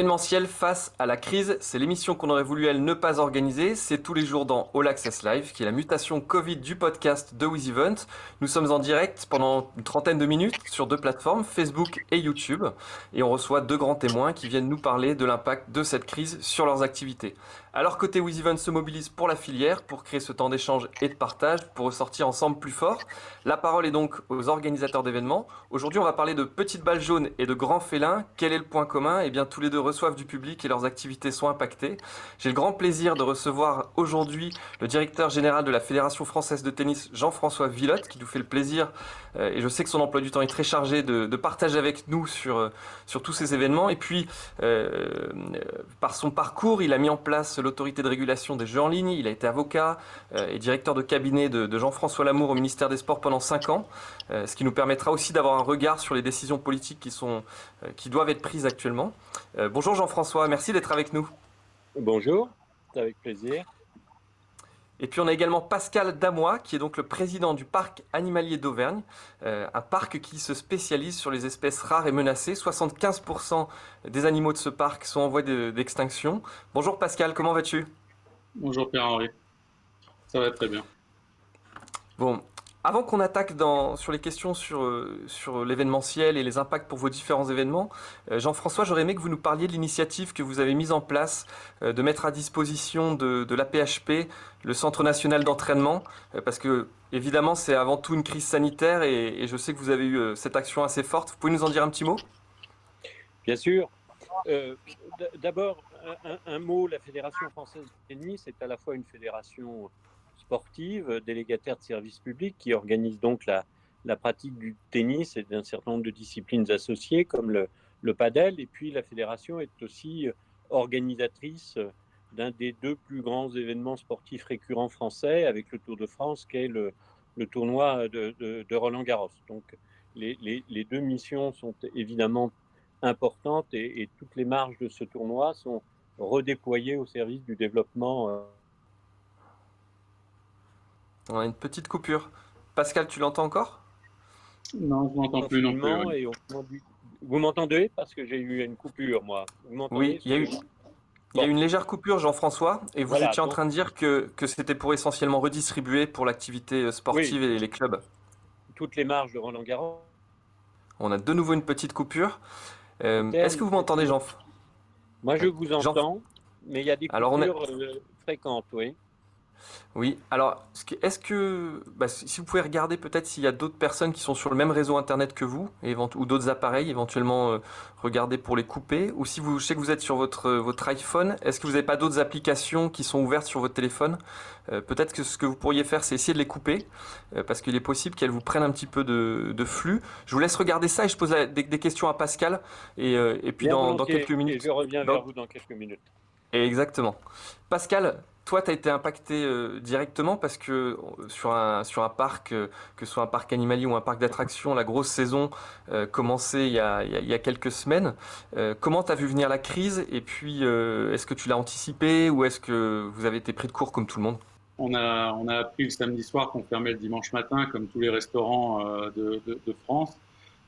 L'événementiel face à la crise, c'est l'émission qu'on aurait voulu elle ne pas organiser. C'est tous les jours dans All Access Live, qui est la mutation Covid du podcast de With Event. Nous sommes en direct pendant une trentaine de minutes sur deux plateformes, Facebook et YouTube. Et on reçoit deux grands témoins qui viennent nous parler de l'impact de cette crise sur leurs activités. Alors côté With Event se mobilise pour la filière, pour créer ce temps d'échange et de partage, pour ressortir ensemble plus fort. La parole est donc aux organisateurs d'événements. Aujourd'hui, on va parler de petites balles jaunes et de grands félins. Quel est le point commun? Eh bien, tous les deux reçoivent du public et leurs activités sont impactées. J'ai le grand plaisir de recevoir aujourd'hui le directeur général de la Fédération française de tennis, Jean-François Villotte, qui nous fait le plaisir, euh, et je sais que son emploi du temps est très chargé, de, partager avec nous sur, euh, sur tous ces événements. Et puis, euh, par son parcours, il a mis en place l'autorité de régulation des jeux en ligne, il a été avocat et directeur de cabinet de, Jean-François Lamour au ministère des Sports pendant 5 ans, ce qui nous permettra aussi d'avoir un regard sur les décisions politiques qui, sont, qui doivent être prises actuellement. Euh, bonjour Jean-François, merci d'être avec nous. Bonjour, avec plaisir. Et puis on a également Pascal Damois, qui est donc le président du parc animalier d'Auvergne, euh, un parc qui se spécialise sur les espèces rares et menacées. 75% des animaux de ce parc sont en voie d'extinction. Bonjour Pascal, comment vas-tu? Bonjour Pierre-Henri, ça va très bien. Bon, avant qu'on attaque sur les questions sur, euh, sur l'événementiel et les impacts pour vos différents événements, euh, Jean-François, j'aurais aimé que vous nous parliez de l'initiative que vous avez mise en place euh, de mettre à disposition de, de l'APHP, le Centre national d'entraînement, parce que évidemment c'est avant tout une crise sanitaire et, je sais que vous avez eu cette action assez forte. Vous pouvez nous en dire un petit mot? Bien sûr. D'abord, un, un, mot, la Fédération française de tennis est à la fois une fédération sportive, délégataire de services publics, qui organise donc la, pratique du tennis et d'un certain nombre de disciplines associées comme le, padel. Et puis la fédération est aussi organisatrice d'un des deux plus grands événements sportifs récurrents français avec le Tour de France, qui est le, tournoi de, Roland Garros. Donc les, deux missions sont évidemment importantes et, toutes les marges de ce tournoi sont redéployées au service du développement. On a une petite coupure. Pascal, tu l'entends encore? Non, je ne m'entends plus non plus. Vous m'entendez? Parce que j'ai eu une coupure, moi. oui, il y a eu. Il y a une légère coupure, Jean-François, et vous étiez en train de dire que, que c'était pour essentiellement redistribuer pour l'activité euh, sportive et les clubs. Toutes les marges de Roland Garros. On a de nouveau une petite coupure. Euh, est-ce que vous m'entendez, Jean Moi, je vous entends, mais il y a des coupures Alors euh, fréquentes, oui. Oui, alors est-ce que, bah, si vous pouvez regarder peut-être s'il y a d'autres personnes qui sont sur le même réseau internet que vous, ou d'autres appareils, éventuellement euh, regarder pour les couper, ou si vous, je sais que vous êtes sur votre, euh, votre iPhone, est-ce que vous n'avez pas d'autres applications qui sont ouvertes sur votre téléphone? Euh, Peut-être que ce que vous pourriez faire, c'est essayer de les couper, parce qu'il est possible qu'elles vous prennent un petit peu de, de, flux. Je vous laisse regarder ça et je pose des, questions à Pascal, et, et puis dans, dans, quelques minutes. je reviens vers vous dans quelques minutes. Exactement. Pascal, toi, tu as été impacté euh, directement parce que euh, sur un, parc, euh, que ce soit un parc animalier ou un parc d'attractions, la grosse saison commençait il y, a, quelques semaines. comment tu as vu venir la crise et puis est-ce que tu l'as anticipé ou est-ce que vous avez été pris de court comme tout le monde? On a, on a appris le samedi soir qu'on fermait le dimanche matin comme tous les restaurants de, de France.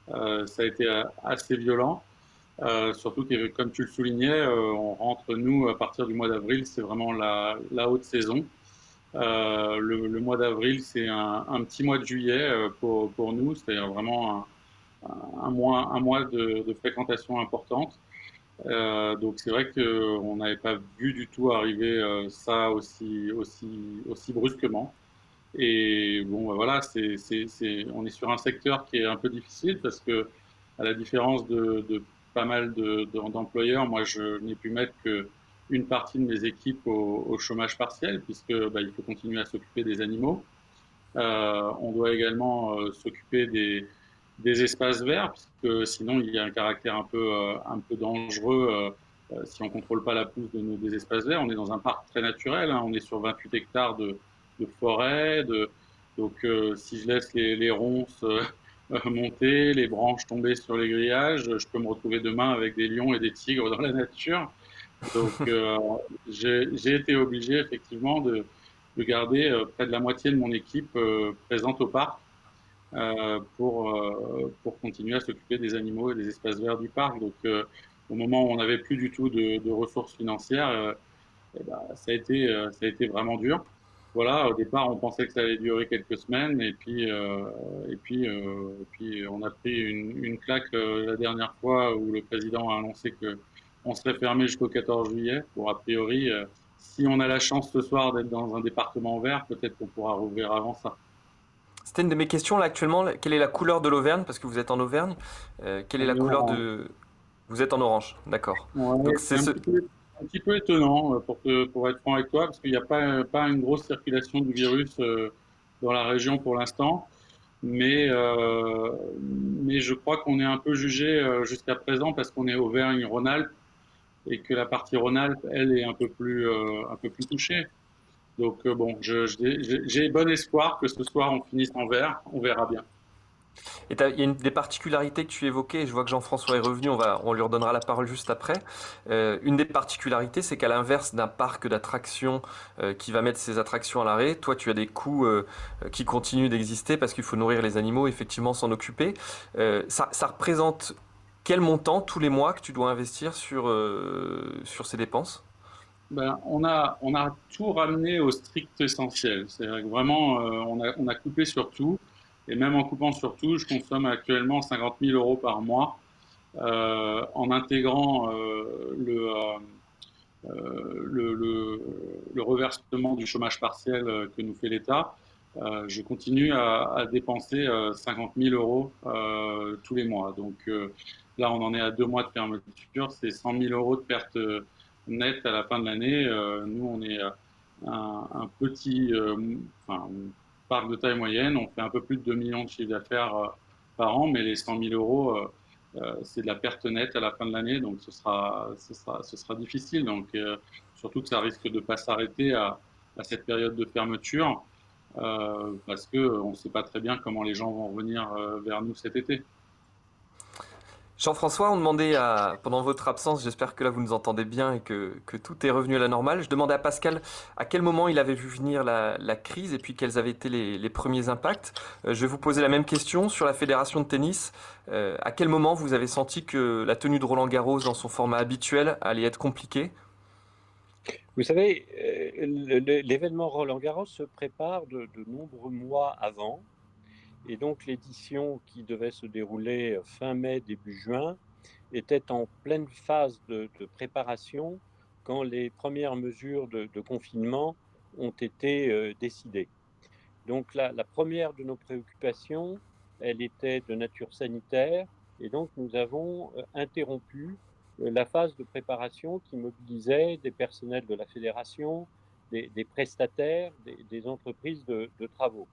ça a été assez violent. Euh, surtout que, comme tu le soulignais, euh, on rentre, nous, à partir du mois d'avril, c'est vraiment la, haute saison. Euh, le, mois d'avril, c'est un, petit mois de juillet pour, nous, c'est-à-dire vraiment un, mois, un mois de, fréquentation importante. Donc c'est vrai qu'on n'avait pas vu du tout arriver ça aussi, aussi, aussi brusquement. Et bon, bah voilà, c'est, on est sur un secteur qui est un peu difficile parce que, à la différence de pas mal d'employeurs. Moi, je n'ai pu mettre qu'une partie de mes équipes au, chômage partiel, puisque bah, il faut continuer à s'occuper des animaux. Euh, on doit également euh, s'occuper des, espaces verts, puisque sinon il y a un caractère un peu, euh, dangereux si on contrôle pas la pousse de nos, des espaces verts. On est dans un parc très naturel, hein. on est sur 28 hectares de, forêt, donc si je laisse les ronces monter, les branches tomber sur les grillages. Je peux me retrouver demain avec des lions et des tigres dans la nature. Donc, euh, j'ai été obligé effectivement de, de garder euh, près de la moitié de mon équipe euh, présente au parc pour pour continuer à s'occuper des animaux et des espaces verts du parc. Donc, au moment où on n'avait plus du tout de, ressources financières, eh ben, ça, a été, ça a été vraiment dur. Voilà, au départ, on pensait que ça allait durer quelques semaines, et puis, et puis, puis on a pris une, une claque la dernière fois où le président a annoncé que on serait fermé jusqu'au 14 juillet. Pour a priori, si on a la chance ce soir d'être dans un département vert, peut-être qu'on pourra rouvrir avant ça. C'était une de mes questions là actuellement. Quelle est la couleur de l'Auvergne? Parce que vous êtes en Auvergne. Euh, quelle est la couleur de. Vous êtes en orange, d'accord. c'est un, petit peu étonnant, euh, pour, pour être franc avec toi, parce qu'il n'y a pas, pas une grosse circulation du virus euh, dans la région pour l'instant. Mais, mais je crois qu'on est un peu jugé jusqu'à présent parce qu'on est Auvergne-Rhône-Alpes et que la partie Rhône-Alpes, elle, est un peu plus, un peu plus touchée. Donc euh, bon, j'ai bon espoir que ce soir on finisse en vert, on verra bien. Et il y a une des particularités que tu évoquais, je vois que Jean-François est revenu, on, lui redonnera la parole juste après. Euh, une des particularités, c'est qu'à l'inverse d'un parc d'attractions euh, qui va mettre ses attractions à l'arrêt, toi tu as des coûts qui continuent d'exister parce qu'il faut nourrir les animaux, effectivement s'en occuper. Ça, représente quel montant tous les mois que tu dois investir sur, sur ces dépenses? Ben, on, a, on a tout ramené au strict essentiel. C'est vraiment, euh, on, a, on, a, coupé sur tout. Et même en coupant sur tout, je consomme actuellement 50 000 euros par mois euh, en intégrant euh, le, le, le, reversement du chômage partiel que nous fait l'État. je continue à, dépenser 50 000 euros tous les mois. Donc là, on en est à deux mois de fermeture. C'est 100 000 euros de perte net à la fin de l'année. Euh, nous, on est euh, un, petit euh, parc de taille moyenne. On fait un peu plus de 2 millions de chiffres d'affaires par an, mais les 100 000 euros, c'est de la perte nette à la fin de l'année, donc ce sera difficile. Donc, surtout que ça risque de ne pas s'arrêter à, à, cette période de fermeture, parce qu'on ne sait pas très bien comment les gens vont revenir vers nous cet été. Jean-François, on demandait pendant votre absence, j'espère que là vous nous entendez bien et que, tout est revenu à la normale, je demandais à Pascal à quel moment il avait vu venir la, crise et puis quels avaient été les, premiers impacts. Euh, je vais vous poser la même question sur la fédération de tennis. Euh, à quel moment vous avez senti que la tenue de Roland Garros dans son format habituel allait être compliquée? Vous savez, euh, l'événement Roland Garros se prépare de nombreux mois avant. Et donc l'édition qui devait se dérouler fin mai, début juin, était en pleine phase de, préparation quand les premières mesures de, confinement ont été euh, décidées. Donc la, première de nos préoccupations, elle était de nature sanitaire, et donc nous avons euh, interrompu euh, la phase de préparation qui mobilisait des personnels de la fédération, des, prestataires, des, entreprises de travaux.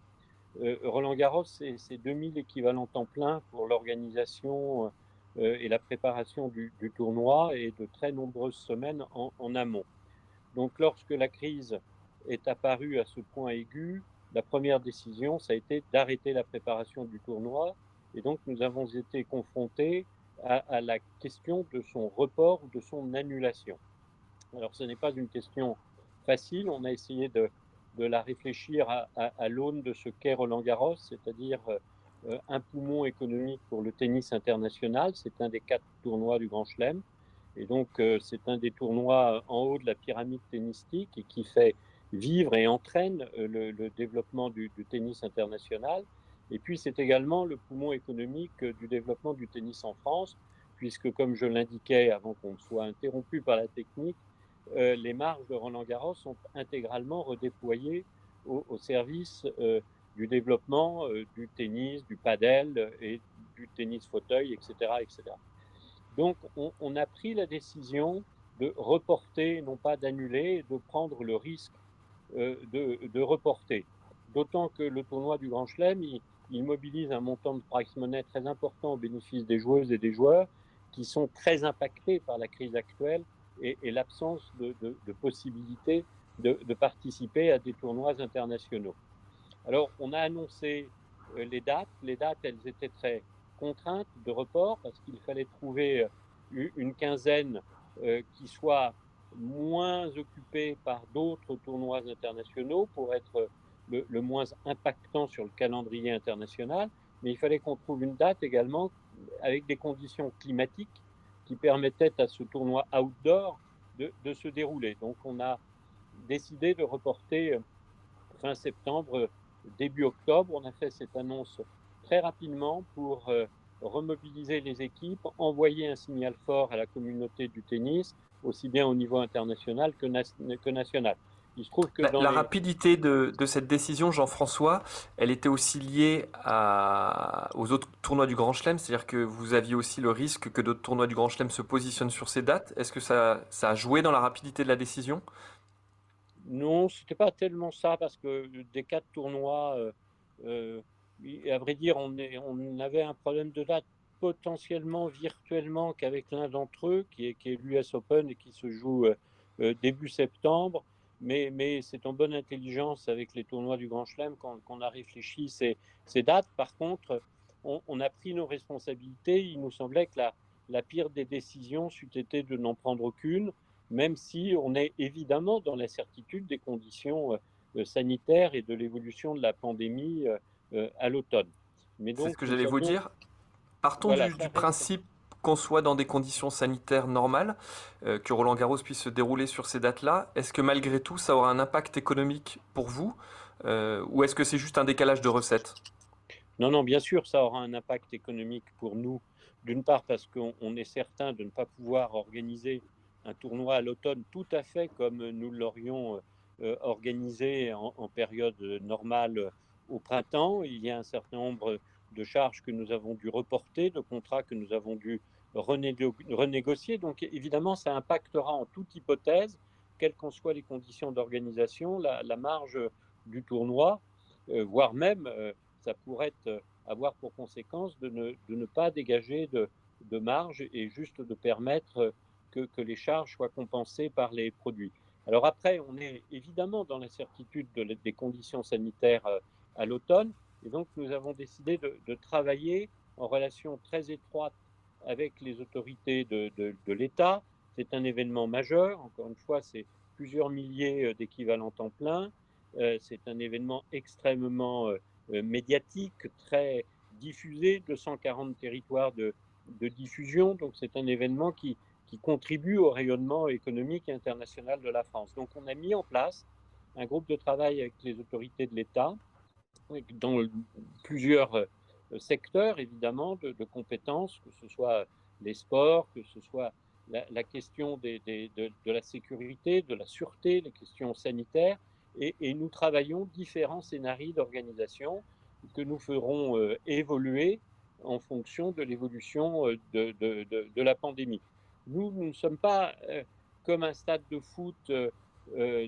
Euh, Roland Garros, c'est 2000 équivalents temps plein pour l'organisation euh, et la préparation du, tournoi et de très nombreuses semaines en, amont. Donc lorsque la crise est apparue à ce point aigu, la première décision, ça a été d'arrêter la préparation du tournoi. Et donc nous avons été confrontés à, à, la question de son report ou de son annulation. Alors ce n'est pas une question facile. On a essayé de, de la réfléchir à, l'aune de ce qu'est Roland Garros, c'est-à-dire euh, un poumon économique pour le tennis international. C'est un des quatre tournois du Grand Chelem. Et donc, euh, c'est un des tournois en haut de la pyramide tennistique et qui fait vivre et entraîne euh, le, développement du, tennis international. Et puis, c'est également le poumon économique du développement du tennis en France, puisque, comme je l'indiquais avant qu'on soit interrompu par la technique, euh, les marges de Roland Garros sont intégralement redéployées au, service euh, du développement euh, du tennis, du padel et du tennis fauteuil, etc. etc. Donc on, a pris la décision de reporter, non pas d'annuler, de prendre le risque de, reporter. D'autant que le tournoi du Grand Chelem, il, mobilise un montant de price money très important au bénéfice des joueuses et des joueurs qui sont très impactés par la crise actuelle et, l'absence de, possibilité de, participer à des tournois internationaux. Alors, on a annoncé euh, les dates. Les dates, elles étaient très contraintes de report parce qu'il fallait trouver euh, une quinzaine euh, qui soit moins occupée par d'autres tournois internationaux pour être le, moins impactant sur le calendrier international. Mais il fallait qu'on trouve une date également avec des conditions climatiques qui permettait à ce tournoi outdoor de, se dérouler. Donc on a décidé de reporter fin septembre, début octobre. On a fait cette annonce très rapidement pour remobiliser les équipes, envoyer un signal fort à la communauté du tennis, aussi bien au niveau international que national. Il se trouve que la, rapidité de, de, cette décision, Jean-François, elle était aussi liée à, aux autres tournois du Grand Chelem, c'est-à-dire que vous aviez aussi le risque que d'autres tournois du Grand Chelem se positionnent sur ces dates. Est-ce que ça, ça, a joué dans la rapidité de la décision? Non, c'était pas tellement ça, parce que des quatre tournois, euh, euh, à vrai dire, on, est, on avait un problème de date potentiellement virtuellement qu'avec l'un d'entre eux, qui est, qui est l'US Open et qui se joue euh, début septembre. Mais, mais c'est en bonne intelligence avec les tournois du Grand Chelem qu'on a réfléchi ces, ces, dates. Par contre, on, a pris nos responsabilités. Il nous semblait que la, la pire des décisions c'eût été de n'en prendre aucune, même si on est évidemment dans la certitude des conditions euh, sanitaires et de l'évolution de la pandémie à l'automne. C'est ce que j'allais vous dire. Partons du, principe qu'on soit dans des conditions sanitaires normales, euh, que Roland Garros puisse se dérouler sur ces dates-là. Est-ce que malgré tout, ça aura un impact économique pour vous euh, ou est-ce que c'est juste un décalage de recettes? Non, non, bien sûr, ça aura un impact économique pour nous. D'une part parce qu'on est certain de ne pas pouvoir organiser un tournoi à l'automne tout à fait comme nous l'aurions euh, organisé en, en, période normale au printemps. Il y a un certain nombre de charges que nous avons dû reporter, de contrats que nous avons dû renégocier. Donc évidemment, ça impactera en toute hypothèse, quelles qu'en soient les conditions d'organisation, la, marge du tournoi, euh, voire même euh, ça pourrait euh, avoir pour conséquence de ne, pas dégager de, marge et juste de permettre que, les charges soient compensées par les produits. Alors après, on est évidemment dans l'incertitude des conditions sanitaires à l'automne, et donc, nous avons décidé de, travailler en relation très étroite avec les autorités de, l'État. C'est un événement majeur. Encore une fois, c'est plusieurs milliers euh, d'équivalents temps plein. Euh, c'est un événement extrêmement euh, médiatique, très diffusé, 240 territoires de, diffusion. Donc, c'est un événement qui, qui contribue au rayonnement économique et international de la France. Donc, on a mis en place un groupe de travail avec les autorités de l'État dans plusieurs euh, secteurs, évidemment, de, compétences, que ce soit les sports, que ce soit la, question de, la sécurité, de la sûreté, les questions sanitaires, et, nous travaillons différents scénarios d'organisation que nous ferons euh, évoluer en fonction de l'évolution euh, de, la pandémie. Nous, nous ne sommes pas comme un stade de foot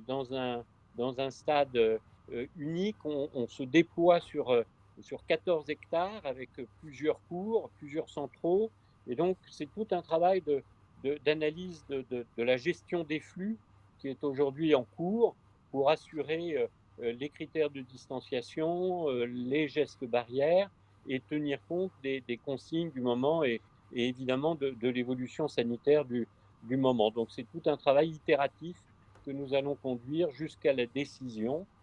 dans, un, dans un stade unique. On, se déploie sur, euh, sur 14 hectares avec plusieurs cours, plusieurs centraux. Et donc, c'est tout un travail d'analyse de, de, de, la gestion des flux qui est aujourd'hui en cours pour assurer euh, les critères de distanciation, les gestes barrières et tenir compte des, consignes du moment et, évidemment de, l'évolution sanitaire du, du moment. Donc c'est tout un travail itératif que nous allons conduire jusqu'à la décision euh,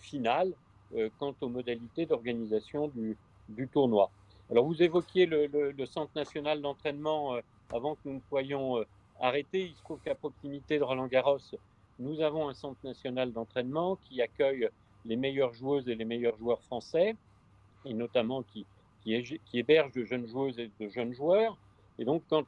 finale euh, quant aux modalités d'organisation du, du, tournoi. Alors vous évoquiez le, Centre national d'entraînement euh, avant que nous ne soyons arrêtés. Il se trouve qu'à proximité de Roland-Garros, nous avons un Centre national d'entraînement qui accueille les meilleures joueuses et les meilleurs joueurs français, et notamment qui, qui, héberge de jeunes joueuses et de jeunes joueurs. Et donc quand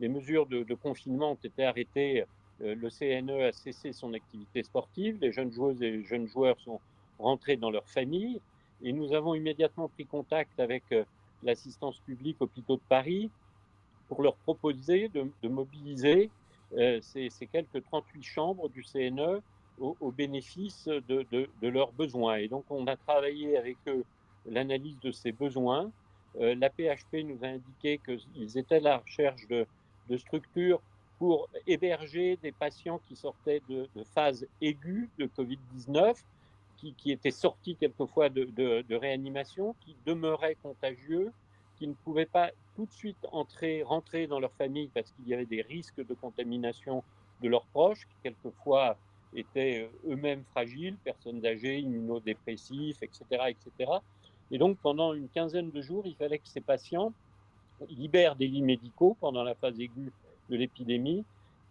les mesures de, confinement ont été arrêtées euh, le CNE a cessé son activité sportive, les jeunes joueuses et jeunes joueurs sont rentrés dans leur famille et nous avons immédiatement pris contact avec euh, l'assistance publique hôpitaux de Paris pour leur proposer de, mobiliser euh, ces, quelques 38 chambres du CNE au, bénéfice de, leurs besoins. Et donc on a travaillé avec eux l'analyse de ces besoins. la PHP nous a indiqué qu'ils étaient à la recherche de, structures pour héberger des patients qui sortaient de, phases aiguës de Covid-19, qui, étaient sortis quelquefois de, de, réanimation, qui demeuraient contagieux, qui ne pouvaient pas tout de suite entrer, rentrer dans leur famille parce qu'il y avait des risques de contamination de leurs proches, qui quelquefois étaient euh, eux-mêmes fragiles, personnes âgées, immunodépressifs, etc., etc. Et donc pendant une quinzaine de jours, il fallait que ces patients libère des lits médicaux pendant la phase aiguë de l'épidémie,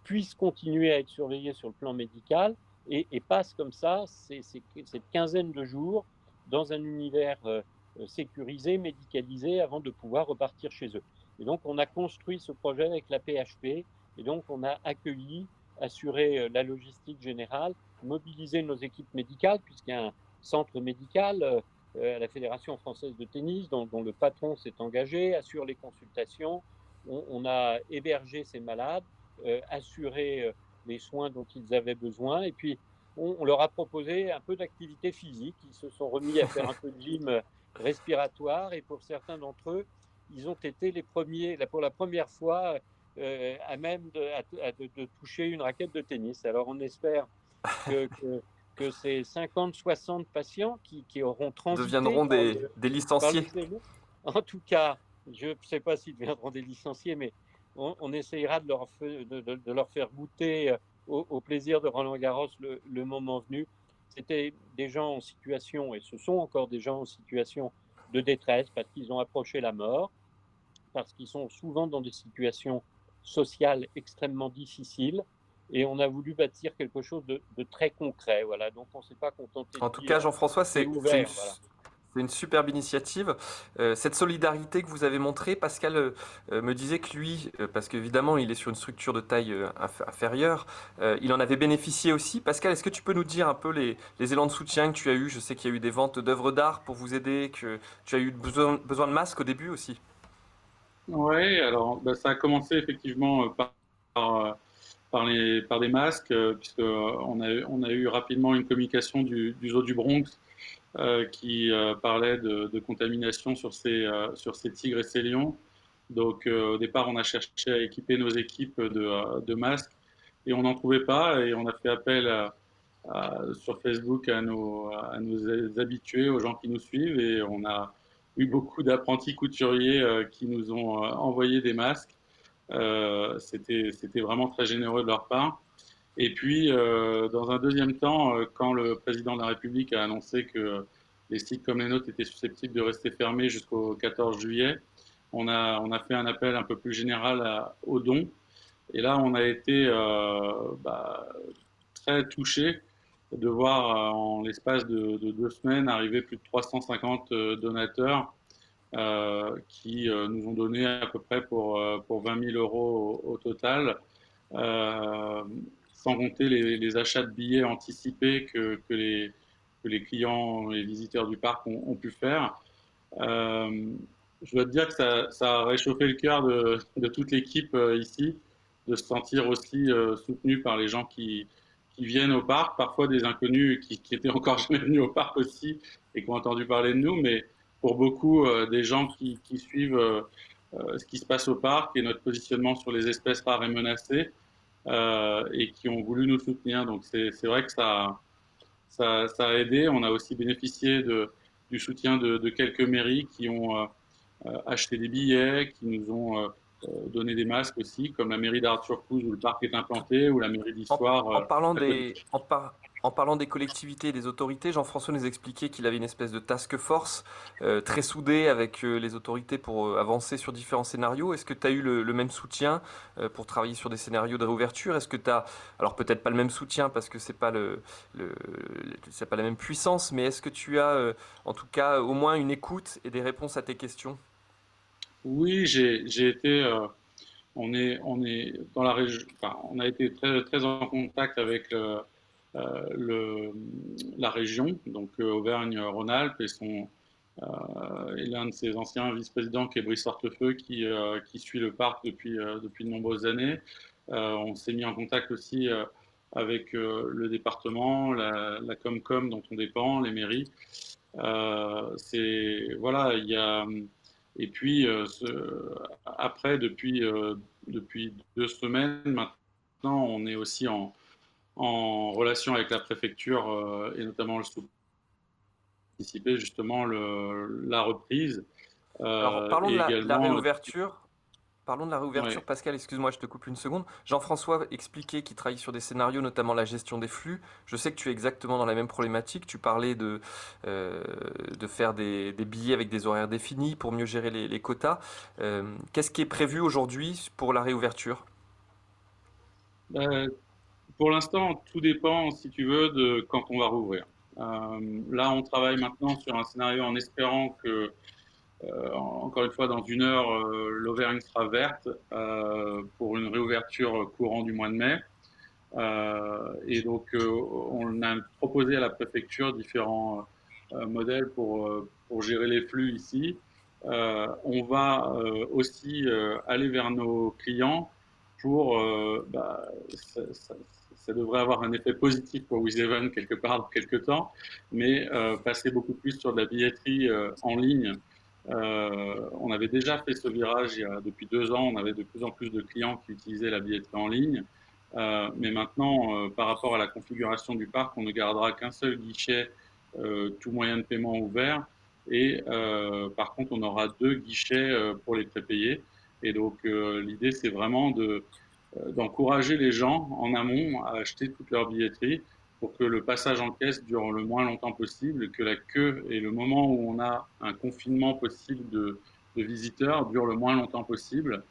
puisse continuer à être surveillé sur le plan médical et, passe comme ça cette quinzaine de jours dans un univers euh, sécurisé, médicalisé, avant de pouvoir repartir chez eux. Et donc, on a construit ce projet avec la PHP, et donc on a accueilli, assuré euh, la logistique générale, mobilisé nos équipes médicales, puisqu'il y a un centre médical euh, à la Fédération française de tennis, dont, le patron s'est engagé, assure les consultations. On, a hébergé ces malades, assuré les soins dont ils avaient besoin, et puis on, leur a proposé un peu d'activité physique. Ils se sont remis à faire un peu de gym respiratoire et pour certains d'entre eux, ils ont été les premiers, pour la première fois, euh, à même de, toucher une raquette de tennis. Alors on espère que, que, ces 50-60 patients qui, auront transité deviendront des, licenciés. en tout cas, je ne sais pas s'ils deviendront des licenciés, mais on, essayera de leur, de leur faire goûter euh, au, plaisir de Roland Garros le, moment venu. C'était des gens en situation, et ce sont encore des gens en situation de détresse parce qu'ils ont approché la mort, parce qu'ils sont souvent dans des situations sociales extrêmement difficiles. Et on a voulu bâtir quelque chose de, très concret. Voilà. Donc on ne s'est pas contenté. En tout cas, Jean-François, c'est une superbe initiative. Euh, cette solidarité que vous avez montrée, Pascal euh, euh, me disait que lui, parce qu'évidemment il est sur une structure de taille inférieure, il en avait bénéficié aussi. Pascal, est-ce que tu peux nous dire un peu les, élans de soutien que tu as eu Je sais qu'il y a eu des ventes d'œuvres d'art pour vous aider, que tu as eu besoin, de masques au début aussi. Oui, alors bah, ça a commencé effectivement par, par, les, masques, puisqu'on a, eu rapidement une communication du, zoo du Bronx qui euh, parlait de, contamination sur ces, euh, sur ces tigres et ces lions. Donc au départ, on a cherché à équiper nos équipes de, masques et on n'en trouvait pas et on a fait appel sur Facebook à nos, à habitués, aux gens qui nous suivent et on a eu beaucoup d'apprentis couturiers qui nous ont envoyé des masques. Euh, C'était vraiment très généreux de leur part. Et puis, euh, dans un deuxième temps, euh, quand le président de la République a annoncé que les sites comme les nôtres étaient susceptibles de rester fermés jusqu'au 14 juillet, on a, on a fait un appel un peu plus général aux dons. Et là, on a été euh, bah, très touché de voir en l'espace de, deux semaines arriver plus de 350 donateurs qui nous ont donné à peu près pour, pour 20 000 euros au total sans compter les, achats de billets anticipés que, les, que les clients et visiteurs du parc ont, pu faire. Euh, je dois te dire que ça, a réchauffé le cœur de, toute l'équipe euh, ici, de se sentir aussi euh, soutenu par les gens qui, viennent au parc, parfois des inconnus qui, qui étaient encore jamais venus au parc aussi et qui ont entendu parler de nous, mais pour beaucoup des gens qui suivent ce qui se passe au parc et notre positionnement sur les espèces rares et menacées. Euh, et qui ont voulu nous soutenir. Donc c'est vrai que ça, ça, a aidé. On a aussi bénéficié de, du soutien de, quelques mairies qui ont euh, euh, acheté des billets, qui nous ont donné des masques aussi, comme la mairie d'Arthur où le parc est implanté, ou la mairie d'Histoire. En, parlant des, en, en parlant des collectivités et des autorités, Jean-François nous expliquait qu'il avait une espèce de task force euh, très soudée avec euh, les autorités pour euh, avancer sur différents scénarios. Est-ce que tu as eu le, même soutien pour travailler sur des scénarios de réouverture? Est-ce que tu as, alors peut-être pas le même soutien parce que c'est pas pas la même puissance, mais est-ce que tu as en tout cas au moins une écoute et des réponses à tes questions? Oui, j'ai été on est, dans la région, on a été très, en contact avec le, la région, donc euh, Auvergne-Rhône-Alpes, euh, et l'un de ses anciens vice-présidents, qui est Brice Hortefeux, qui, suit le parc depuis, depuis de nombreuses années. on s'est mis en contact aussi avec le département, la, la, Comcom dont on dépend, les mairies. c'est voilà, il y a et puis après depuis depuis deux semaines maintenant, on est aussi en en relation avec la préfecture euh, et notamment le sous anticiper justement le, la reprise. Euh, Alors, parlons de la, réouverture. Parlons de la réouverture. Pascal, excuse-moi, je te coupe une seconde. Jean-François expliquait qu'il travaille sur des scénarios, notamment la gestion des flux. Je sais que tu es exactement dans la même problématique. Tu parlais de, euh, de faire des, billets avec des horaires définis pour mieux gérer les, quotas. Euh, qu'est-ce qui est prévu aujourd'hui pour la réouverture? Euh, Pour l'instant, tout dépend, si tu veux, de quand on va rouvrir. là, on travaille maintenant sur un scénario en espérant que euh, encore une fois, dans une heure, euh, sera verte euh, pour une réouverture courant du mois de mai. et donc, on a proposé à la préfecture différents modèles pour, pour gérer les flux ici. on va aussi aller vers nos clients pour, bah, ça, devrait avoir un effet positif pour WizEven quelque part dans quelques temps, mais passer beaucoup plus sur de la billetterie en ligne euh, on avait déjà fait ce virage il y a, depuis deux ans. On avait de plus en plus de clients qui utilisaient la billetterie en ligne. Euh, mais maintenant, euh, par rapport à la configuration du parc, on ne gardera qu'un seul guichet, tout moyen de paiement ouvert. Et par contre, on aura deux guichets pour les prépayés. Et donc, l'idée, c'est vraiment de, d'encourager les gens en amont à acheter toute leur billetterie pour que le passage en caisse dure le moins longtemps possible, que la queue et le moment où on a un confinement possible de, visiteurs dure le moins longtemps possible.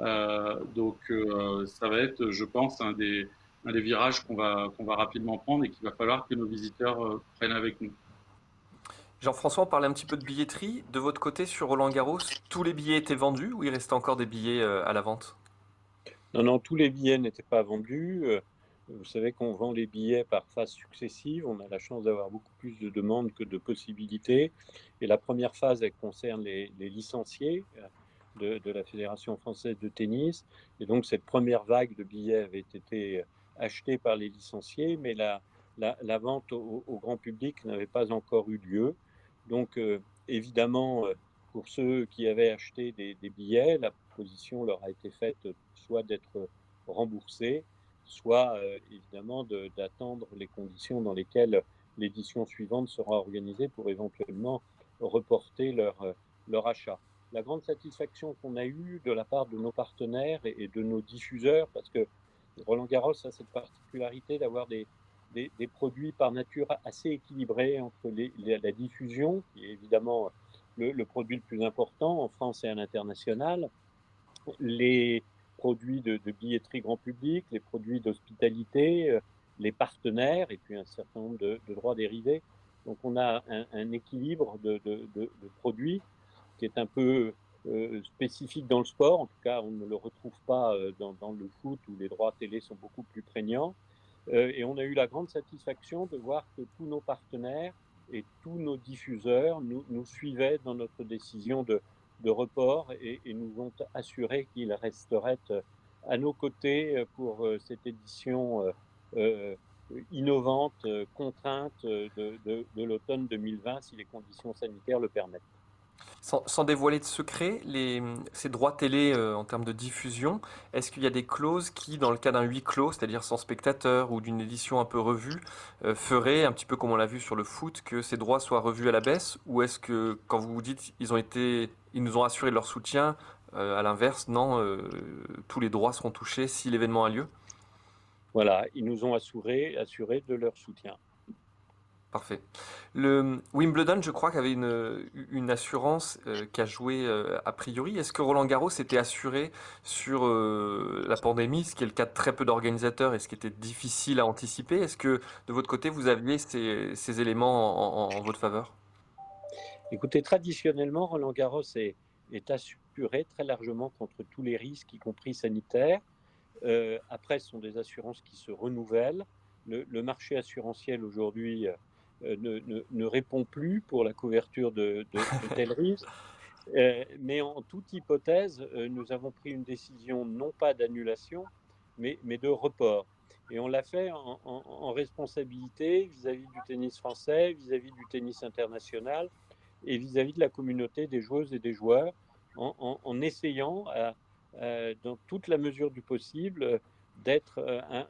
Euh, donc euh, ça va être, je pense, un des, virages qu'on va, rapidement prendre et qu'il va falloir que nos visiteurs euh, prennent avec nous. Jean-François, on parlait un petit peu de billetterie. De votre côté, sur Roland Garros, tous les billets étaient vendus ou il restait encore des billets à la vente? Non, non, tous les billets n'étaient pas vendus. Vous savez qu'on vend les billets par phase successive. On a la chance d'avoir beaucoup plus de demandes que de possibilités. Et la première phase, elle concerne les, licenciés euh, de, la Fédération française de tennis. Et donc, cette première vague de billets avait été achetée par les licenciés, mais la, vente au, grand public n'avait pas encore eu lieu. Donc, euh, évidemment, euh, pour ceux qui avaient acheté des, des billets, la leur a été faite soit d'être remboursés, soit euh, évidemment d'attendre les conditions dans lesquelles l'édition suivante sera organisée pour éventuellement reporter leur, euh, leur achat. La grande satisfaction qu'on a eue de la part de nos partenaires et, de nos diffuseurs, parce que Roland Garros a cette particularité d'avoir des, des, produits par nature assez équilibrés entre la diffusion, qui est évidemment le, produit le plus important en France et à l'international, les, produits de, billetterie grand public, les produits d'hospitalité, euh, les partenaires et puis un certain nombre de, droits dérivés. Donc on a un, équilibre de, produits qui est un peu euh, spécifique dans le sport. En tout cas, on ne le retrouve pas euh, dans, le foot où les droits télé sont beaucoup plus prégnants. et on a eu la grande satisfaction de voir que tous nos partenaires et tous nos diffuseurs nous, nous suivaient dans notre décision de, de report et, nous ont assuré qu'ils resteraient euh, à nos côtés euh, pour euh, cette édition innovante, contrainte de, de l'automne 2020 si les conditions sanitaires le permettent. Sans, dévoiler de secret, les, ces droits télé en termes de diffusion, est-ce qu'il y a des clauses qui, dans le cas d'un huis clos, c'est-à-dire sans spectateur ou d'une édition un peu revue, euh, feraient, un petit peu comme on l'a vu sur le foot, que ces droits soient revus à la baisse? Ou est-ce que, quand vous dites ils, ont été, ils nous ont assuré leur soutien, euh, à l'inverse, non, tous les droits seront touchés si l'événement a lieu Voilà, ils nous ont assuré, assuré de leur soutien. Parfait. Le Wimbledon, je crois, qu'avait une, une assurance euh, qui a joué euh, a priori. Est-ce que Roland Garros était assuré sur euh, la pandémie, ce qui est le cas de très peu d'organisateurs et ce qui était difficile à anticiper? Est-ce que de votre côté, vous aviez ces, ces éléments en, votre faveur? Écoutez, traditionnellement, Roland Garros est, est, assuré très largement contre tous les risques, y compris sanitaires. après, ce sont des assurances qui se renouvellent. Le, le marché assurantiel aujourd'hui euh, ne, ne, répond plus pour la couverture de, de, tels risques. Euh, mais en toute hypothèse, euh, nous avons pris une décision non pas d'annulation, mais, mais, de report. Et on l'a fait en, responsabilité vis-à-vis du tennis français, vis-à-vis du tennis international et vis-à-vis de la communauté des joueuses et des joueurs, en, essayant, dans toute la mesure du possible, d'être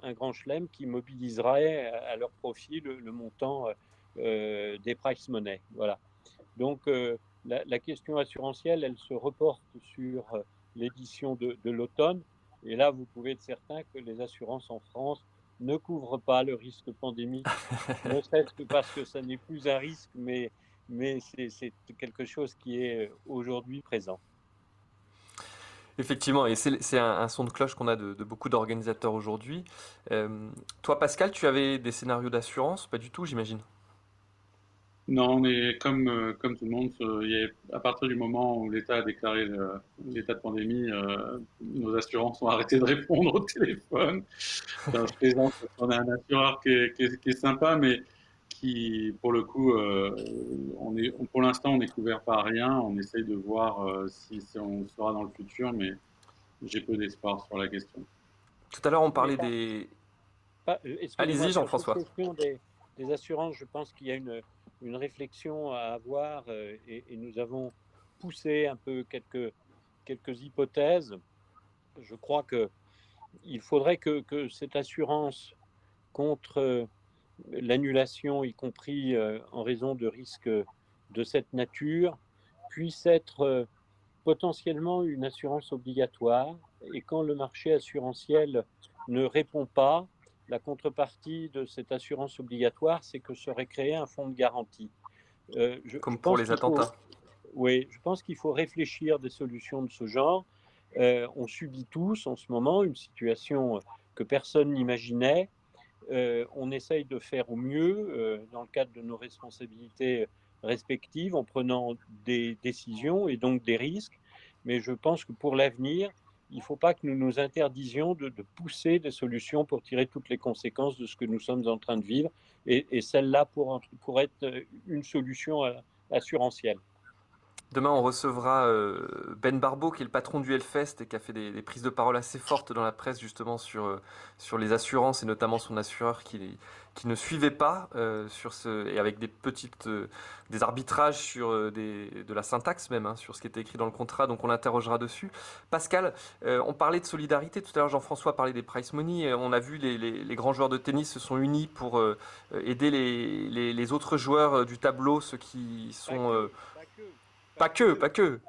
un, grand chelem qui mobiliserait à, leur profit le montant euh, des price money. Voilà. Donc euh, la, question assurantielle, elle se reporte sur l'édition de, de l'automne. Et là, vous pouvez être certain que les assurances en France ne couvrent pas le risque pandémique, ne serait-ce que parce que ça n'est plus un risque, mais, mais c'est quelque chose qui est aujourd'hui présent. Effectivement, et c'est un, son de cloche qu'on a de, beaucoup d'organisateurs aujourd'hui. Euh, toi, Pascal, tu avais des scénarios d'assurance? Pas du tout, j'imagine. Non, mais comme, euh, comme tout le monde, euh, à partir du moment où l'État a déclaré l'état de pandémie, nos assurances ont arrêté de répondre au téléphone. je présente on a un assureur qui est, sympa, mais qui, pour le coup, on est, pour l'instant, on n'est couvert par rien. On essaye de voir si, on sera dans le futur, mais j'ai peu d'espoir sur la question. Tout à l'heure, on parlait des. Allez-y, Jean-François. Des, des assurances, je pense qu'il y a une une réflexion à avoir euh, et, nous avons poussé un peu quelques, quelques hypothèses. Je crois que il faudrait que, que cette assurance contre euh, l'annulation, y compris euh, en raison de risques de cette nature, puisse être potentiellement une assurance obligatoire. Et quand le marché assurantiel ne répond pas, la contrepartie de cette assurance obligatoire, c'est que serait créé un fonds de garantie. Euh, Comme pour les attentats. oui, je pense qu'il faut réfléchir des solutions de ce genre. Euh, on subit tous en ce moment une situation que personne n'imaginait. Euh, on essaye de faire au mieux dans le cadre de nos responsabilités respectives en prenant des décisions et donc des risques. Mais je pense que pour l'avenir, il ne faut pas que nous nous interdisions de, pousser des solutions pour tirer toutes les conséquences de ce que nous sommes en train de vivre. Et, celle-là pour, pour être une solution euh, assurantielle. Demain, on recevra euh, Ben Barbeau, qui est le patron du Hellfest et qui a fait des, prises de parole assez fortes dans la presse justement sur, euh, sur les assurances et notamment son assureur qui, qui ne suivait pas euh, sur ce, et avec des petites des arbitrages sur des, de la syntaxe même, hein, sur ce qui était écrit dans le contrat. Donc on l'interrogera dessus. Pascal, on parlait de solidarité tout à l'heure. Jean-François parlait des price money. On a vu les, les, grands joueurs de tennis se sont unis pour aider les, les, autres joueurs du tableau, ceux qui sont pas que, pas que.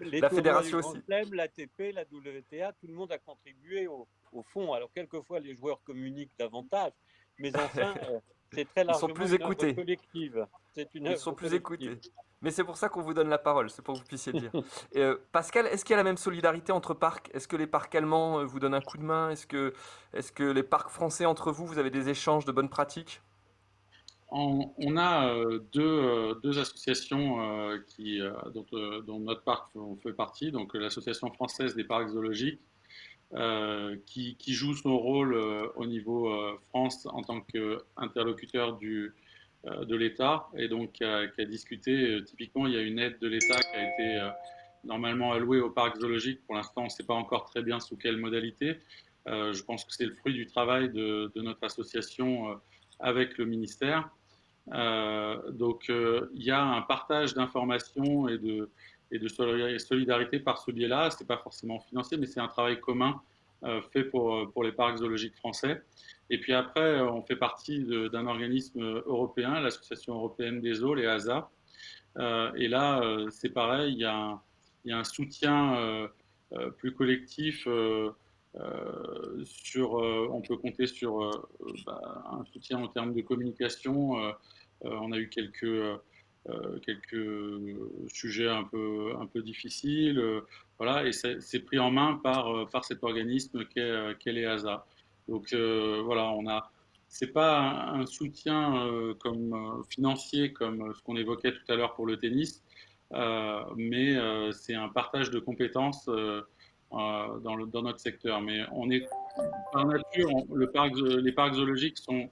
la fédération aussi. L'ATP, la WTA, tout le monde a contribué au, fond. Alors, quelquefois, les joueurs communiquent davantage, mais enfin, euh, c'est très largement Ils sont plus écoutés. collective. Une Ils sont plus écoutés. Mais c'est pour ça qu'on vous donne la parole, c'est pour que vous puissiez dire. Euh, Pascal, est-ce qu'il y a la même solidarité entre parcs? Est-ce que les parcs allemands euh, vous donnent un coup de main? Est-ce que, est que les parcs français entre vous, vous avez des échanges de bonnes pratiques? On, a euh, euh, deux, associations euh, dont, notre parc fait partie, donc l'association française des parcs zoologiques, qui, joue son rôle au niveau France en tant qu'interlocuteur de l'État et donc qui a, discuté. typiquement, il y a une aide de l'État qui a été normalement allouée au parc zoologique. Pour l'instant, on ne sait pas encore très bien sous quelle modalité. je pense que c'est le fruit du travail de notre association avec le ministère. Euh, donc euh, il y a un partage d'informations et de, solidarité par ce biais-là. Ce n'est pas forcément financier, mais c'est un travail commun euh, fait pour, les parcs zoologiques français. Et puis après, on fait partie d'un organisme européen, l'Association européenne des eaux, les ASA. et là, c'est pareil, il y, a un, soutien plus collectif. Sur, on peut compter sur bah, un soutien en termes de communication euh, on a eu quelques, euh, quelques sujets un peu, un peu difficiles. Euh, voilà, et c'est pris en main par, par cet organisme qu'est qu l'EASA. Donc voilà, on a c'est pas un, soutien comme financier comme ce qu'on évoquait tout à l'heure pour le tennis, mais c'est un partage de compétences dans, dans, notre secteur. Mais on est par nature, les parcs zoologiques sont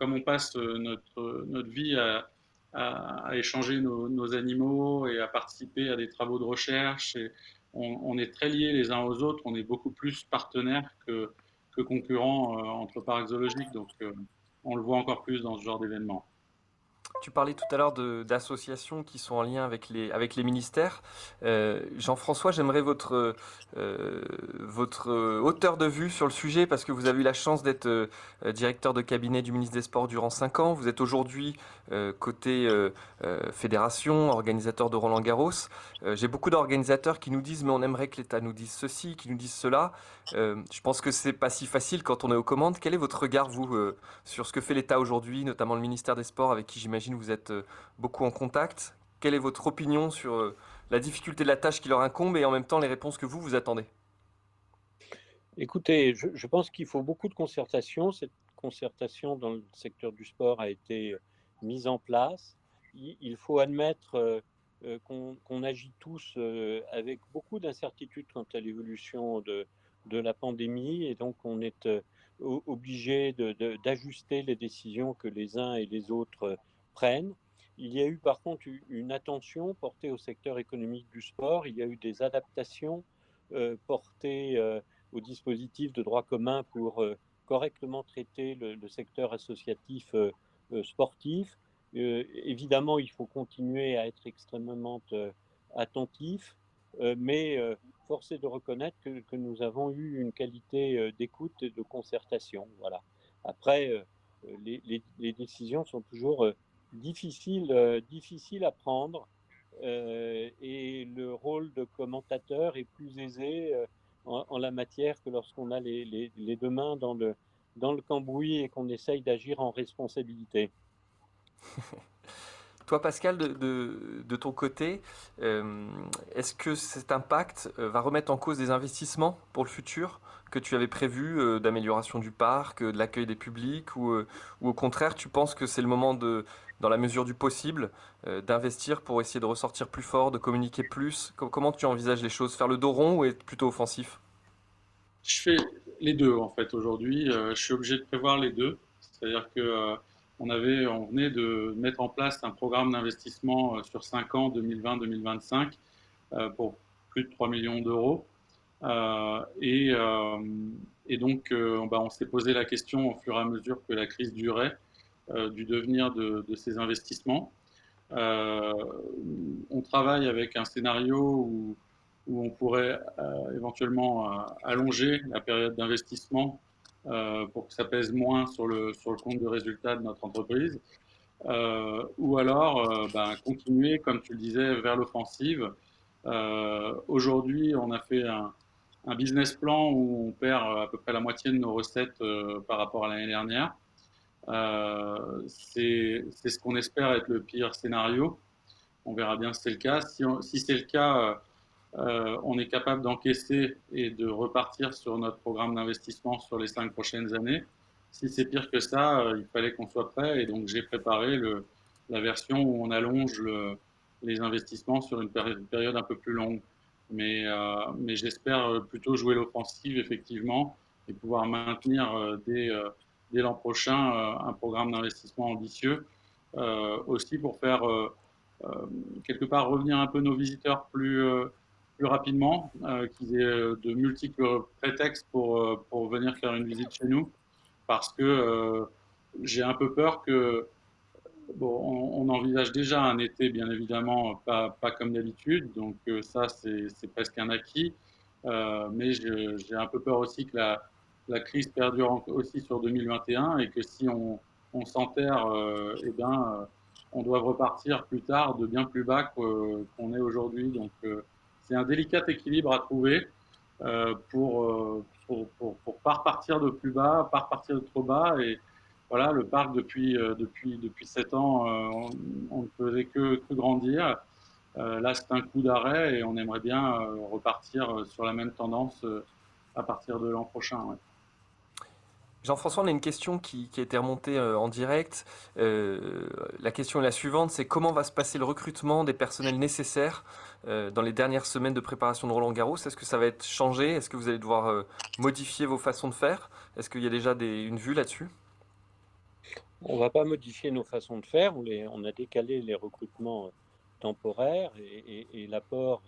comme on passe euh, notre, notre vie à, échanger nos, animaux et à participer à des travaux de recherche, et on, est très liés les uns aux autres, on est beaucoup plus partenaires que, que concurrents euh, entre parcs zoologiques, donc euh, on le voit encore plus dans ce genre d'événement. Tu parlais tout à l'heure d'associations qui sont en lien avec les, ministères. Euh, Jean-François, j'aimerais votre, euh, votre hauteur de vue sur le sujet parce que vous avez eu la chance d'être euh, directeur de cabinet du ministre des Sports durant 5 ans. Vous êtes aujourd'hui côté fédération, organisateur de Roland Garros. J'ai beaucoup d'organisateurs qui nous disent mais on aimerait que l'État nous dise ceci, qui nous dise cela. je pense que c'est pas si facile quand on est aux commandes. Quel est votre regard, vous, sur ce que fait l'État aujourd'hui, notamment le ministère des Sports avec qui j'imagine vous êtes euh, beaucoup en contact. Quelle est votre opinion sur euh, la difficulté de la tâche qui leur incombe et en même temps les réponses que vous vous attendez? Écoutez, je, pense qu'il faut beaucoup de concertation. Cette concertation dans le secteur du sport a été mise en place. Il, faut admettre euh, qu'on agit tous avec beaucoup d'incertitudes quant à l'évolution de, la pandémie et donc on est obligé d'ajuster les décisions que les uns et les autres Il y a eu par contre une attention portée au secteur économique du sport. Il y a eu des adaptations euh, portées euh, au dispositif de droit commun pour euh, correctement traiter le, secteur associatif sportif. évidemment, il faut continuer à être extrêmement attentif, mais force est de reconnaître que, nous avons eu une qualité d'écoute et de concertation. Voilà. Après, les, décisions sont toujours difficile, euh, difficile à prendre euh, et le rôle de commentateur est plus aisé euh, en, la matière que lorsqu'on a les, les, les, deux mains dans le, dans le cambouis et qu'on essaye d'agir en responsabilité. Toi, Pascal, de, ton côté, est-ce que cet impact va remettre en cause des investissements pour le futur que tu avais prévus d'amélioration du parc, de l'accueil des publics, ou, ou, au contraire, tu penses que c'est le moment de, dans la mesure du possible, euh, d'investir pour essayer de ressortir plus fort, de communiquer plus? Comment tu envisages les choses? Faire le dos rond ou être plutôt offensif? Je fais les deux en fait aujourd'hui. Euh, je suis obligé de prévoir les deux. C'est-à-dire que euh, on, avait, on venait de mettre en place un programme d'investissement sur 5 ans, 2020-2025, pour plus de 3 millions d'euros. Et, et, donc, bah, on s'est posé la question au fur et à mesure que la crise durait euh, du devenir de, ces investissements. Euh, on travaille avec un scénario où, on pourrait euh, éventuellement allonger la période d'investissement pour que ça pèse moins sur le, sur le compte de résultat de notre entreprise. Euh, ou alors ben, continuer, comme tu le disais, vers l'offensive. Euh, Aujourd'hui, on a fait un, un, business plan où on perd à peu près la moitié de nos recettes par rapport à l'année dernière. Euh, c'est ce qu'on espère être le pire scénario. On verra bien si c'est le cas. Si, si c'est le cas, euh, on est capable d'encaisser et de repartir sur notre programme d'investissement sur les cinq prochaines années. Si c'est pire que ça, euh, il fallait qu'on soit prêt. Et donc, j'ai préparé la version où on allonge le, les investissements sur une période, un peu plus longue. Mais, euh, j'espère plutôt jouer l'offensive, effectivement, et pouvoir maintenir dès l'an prochain un programme d'investissement ambitieux, aussi pour faire quelque part revenir un peu nos visiteurs plus, plus rapidement, qu'ils aient de multiples prétextes pour, pour venir faire une visite chez nous, parce que j'ai un peu peur que Bon, on, envisage déjà un été, bien évidemment, pas, pas comme d'habitude, donc ça, c'est presque un acquis. mais j'ai un peu peur aussi que la, la crise perdure aussi sur 2021 et que si on, s'enterre, euh, eh ben, euh, on doit repartir plus tard de bien plus bas qu'on est aujourd'hui. Donc, euh, c'est un délicat équilibre à trouver pour, pour, pour, pas repartir de plus bas, pas repartir de trop bas. Et voilà, le parc, depuis, depuis, depuis 7 ans, on, ne faisait que, que grandir. là, c'est un coup d'arrêt et on aimerait bien repartir sur la même tendance à partir de l'an prochain. Jean-François, on a une question qui, a été remontée euh, en direct. Euh, la question est la suivante, c'est comment va se passer le recrutement des personnels nécessaires euh, dans les dernières semaines de préparation de Roland Garros? Est-ce que ça va être changé? Est-ce que vous allez devoir modifier vos façons de faire? Est-ce qu'il y a déjà une vue là-dessus? On ne va pas modifier nos façons de faire. On, a décalé les recrutements temporaires et, l'apport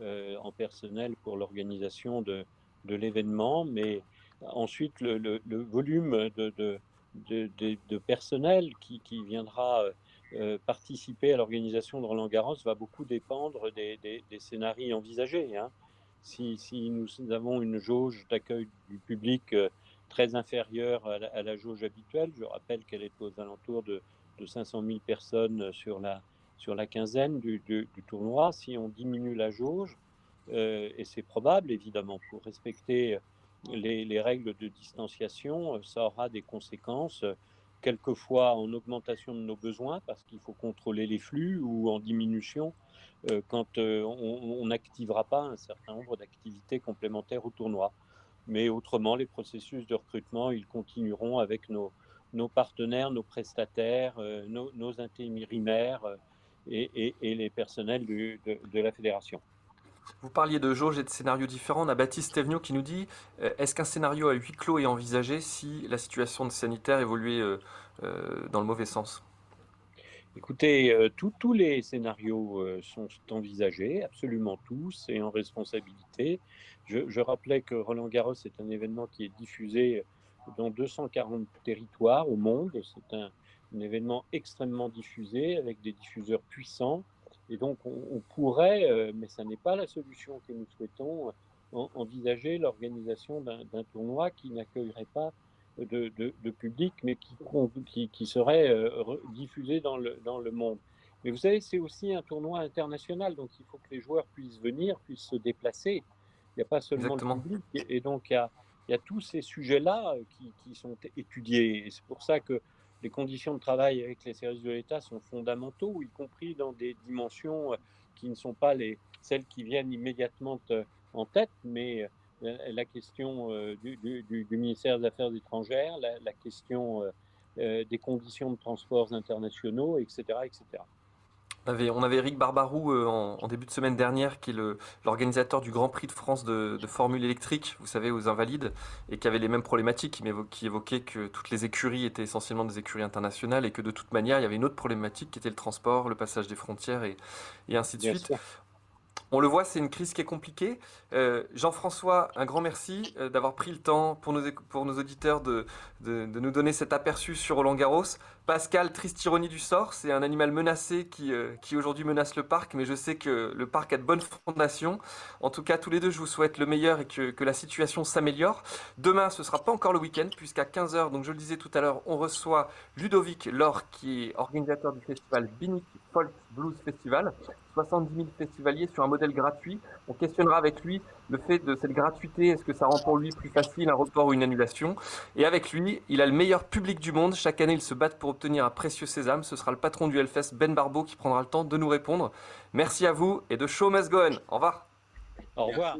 en personnel pour l'organisation de, de l'événement, mais Ensuite, le, volume de, personnel qui, viendra participer à l'organisation de Roland Garros va beaucoup dépendre des, scénarios envisagés. Hein. Si, nous avons une jauge d'accueil du public très inférieure à la, jauge habituelle, je rappelle qu'elle est aux alentours de, 500 000 personnes sur la quinzaine du, tournoi. Si on diminue la jauge, et c'est probable évidemment pour respecter les, règles de distanciation, euh, ça aura des conséquences, euh, quelquefois en augmentation de nos besoins, parce qu'il faut contrôler les flux, ou en diminution euh, quand on n'activera pas un certain nombre d'activités complémentaires au tournoi. Mais autrement, les processus de recrutement, ils continueront avec nos, partenaires, nos prestataires, nos, intérimaires et, les personnels de la fédération. Vous parliez de jauge et de scénarios différents. On a Baptiste Thévenot qui nous dit euh, est-ce qu'un scénario à huis clos est envisagé si la situation sanitaire évoluait euh, euh, dans le mauvais sens? Écoutez, tous les scénarios sont envisagés, absolument tous, et en responsabilité. Je, rappelais que Roland Garros est un événement qui est diffusé dans 240 territoires au monde. C'est un événement extrêmement diffusé avec des diffuseurs puissants et donc, on, pourrait, euh, mais ce n'est pas la solution que nous souhaitons, euh, envisager l'organisation d'un tournoi qui n'accueillerait pas de, public, mais qui, qui, serait euh, diffusé dans le, dans le monde. Mais vous savez, c'est aussi un tournoi international, donc il faut que les joueurs puissent venir, puissent se déplacer. Il n'y a pas seulement le public. Et, donc, il y a, il y a tous ces sujets-là qui, qui, sont étudiés. Et c'est pour ça que les conditions de travail avec les services de l'État sont fondamentaux, y compris dans des dimensions euh, qui ne sont pas les, celles qui viennent immédiatement euh, en tête, mais euh, la question du, ministère des Affaires étrangères, la, question des conditions de transports internationaux, etc. etc. On avait, Eric Barbarou euh, en, début de semaine dernière, qui est l'organisateur du Grand Prix de France de, Formule électrique, vous savez, aux Invalides, et qui avait les mêmes problématiques, qui, évoquait que toutes les écuries étaient essentiellement des écuries internationales et que de toute manière, il y avait une autre problématique qui était le transport, le passage des frontières et, ainsi de suite. On le voit, c'est une crise qui est compliquée. Euh, Jean-François, un grand merci euh, d'avoir pris le temps pour nos, pour nos auditeurs de, de, nous donner cet aperçu sur Roland Garros. Pascal, triste ironie du sort, c'est un animal menacé qui, euh, qui aujourd'hui menace le parc, mais je sais que le parc a de bonnes fondations. En tout cas, tous les deux, je vous souhaite le meilleur et que, que la situation s'améliore. Demain, ce ne sera pas encore le week-end, puisqu'à 15h, donc je le disais tout à l'heure, on reçoit Ludovic Laure, qui est organisateur du festival Binic Folk Blues Festival. 70 000 festivaliers sur un modèle gratuit. On questionnera avec lui le fait de cette gratuité. Est-ce que ça rend pour lui plus facile un report ou une annulation? Et avec lui, il a le meilleur public du monde. Chaque année, il se bat pour obtenir un précieux sésame. Ce sera le patron du Hellfest, Ben Barbeau, qui prendra le temps de nous répondre. Merci à vous et de show must go on. Au revoir. Au revoir.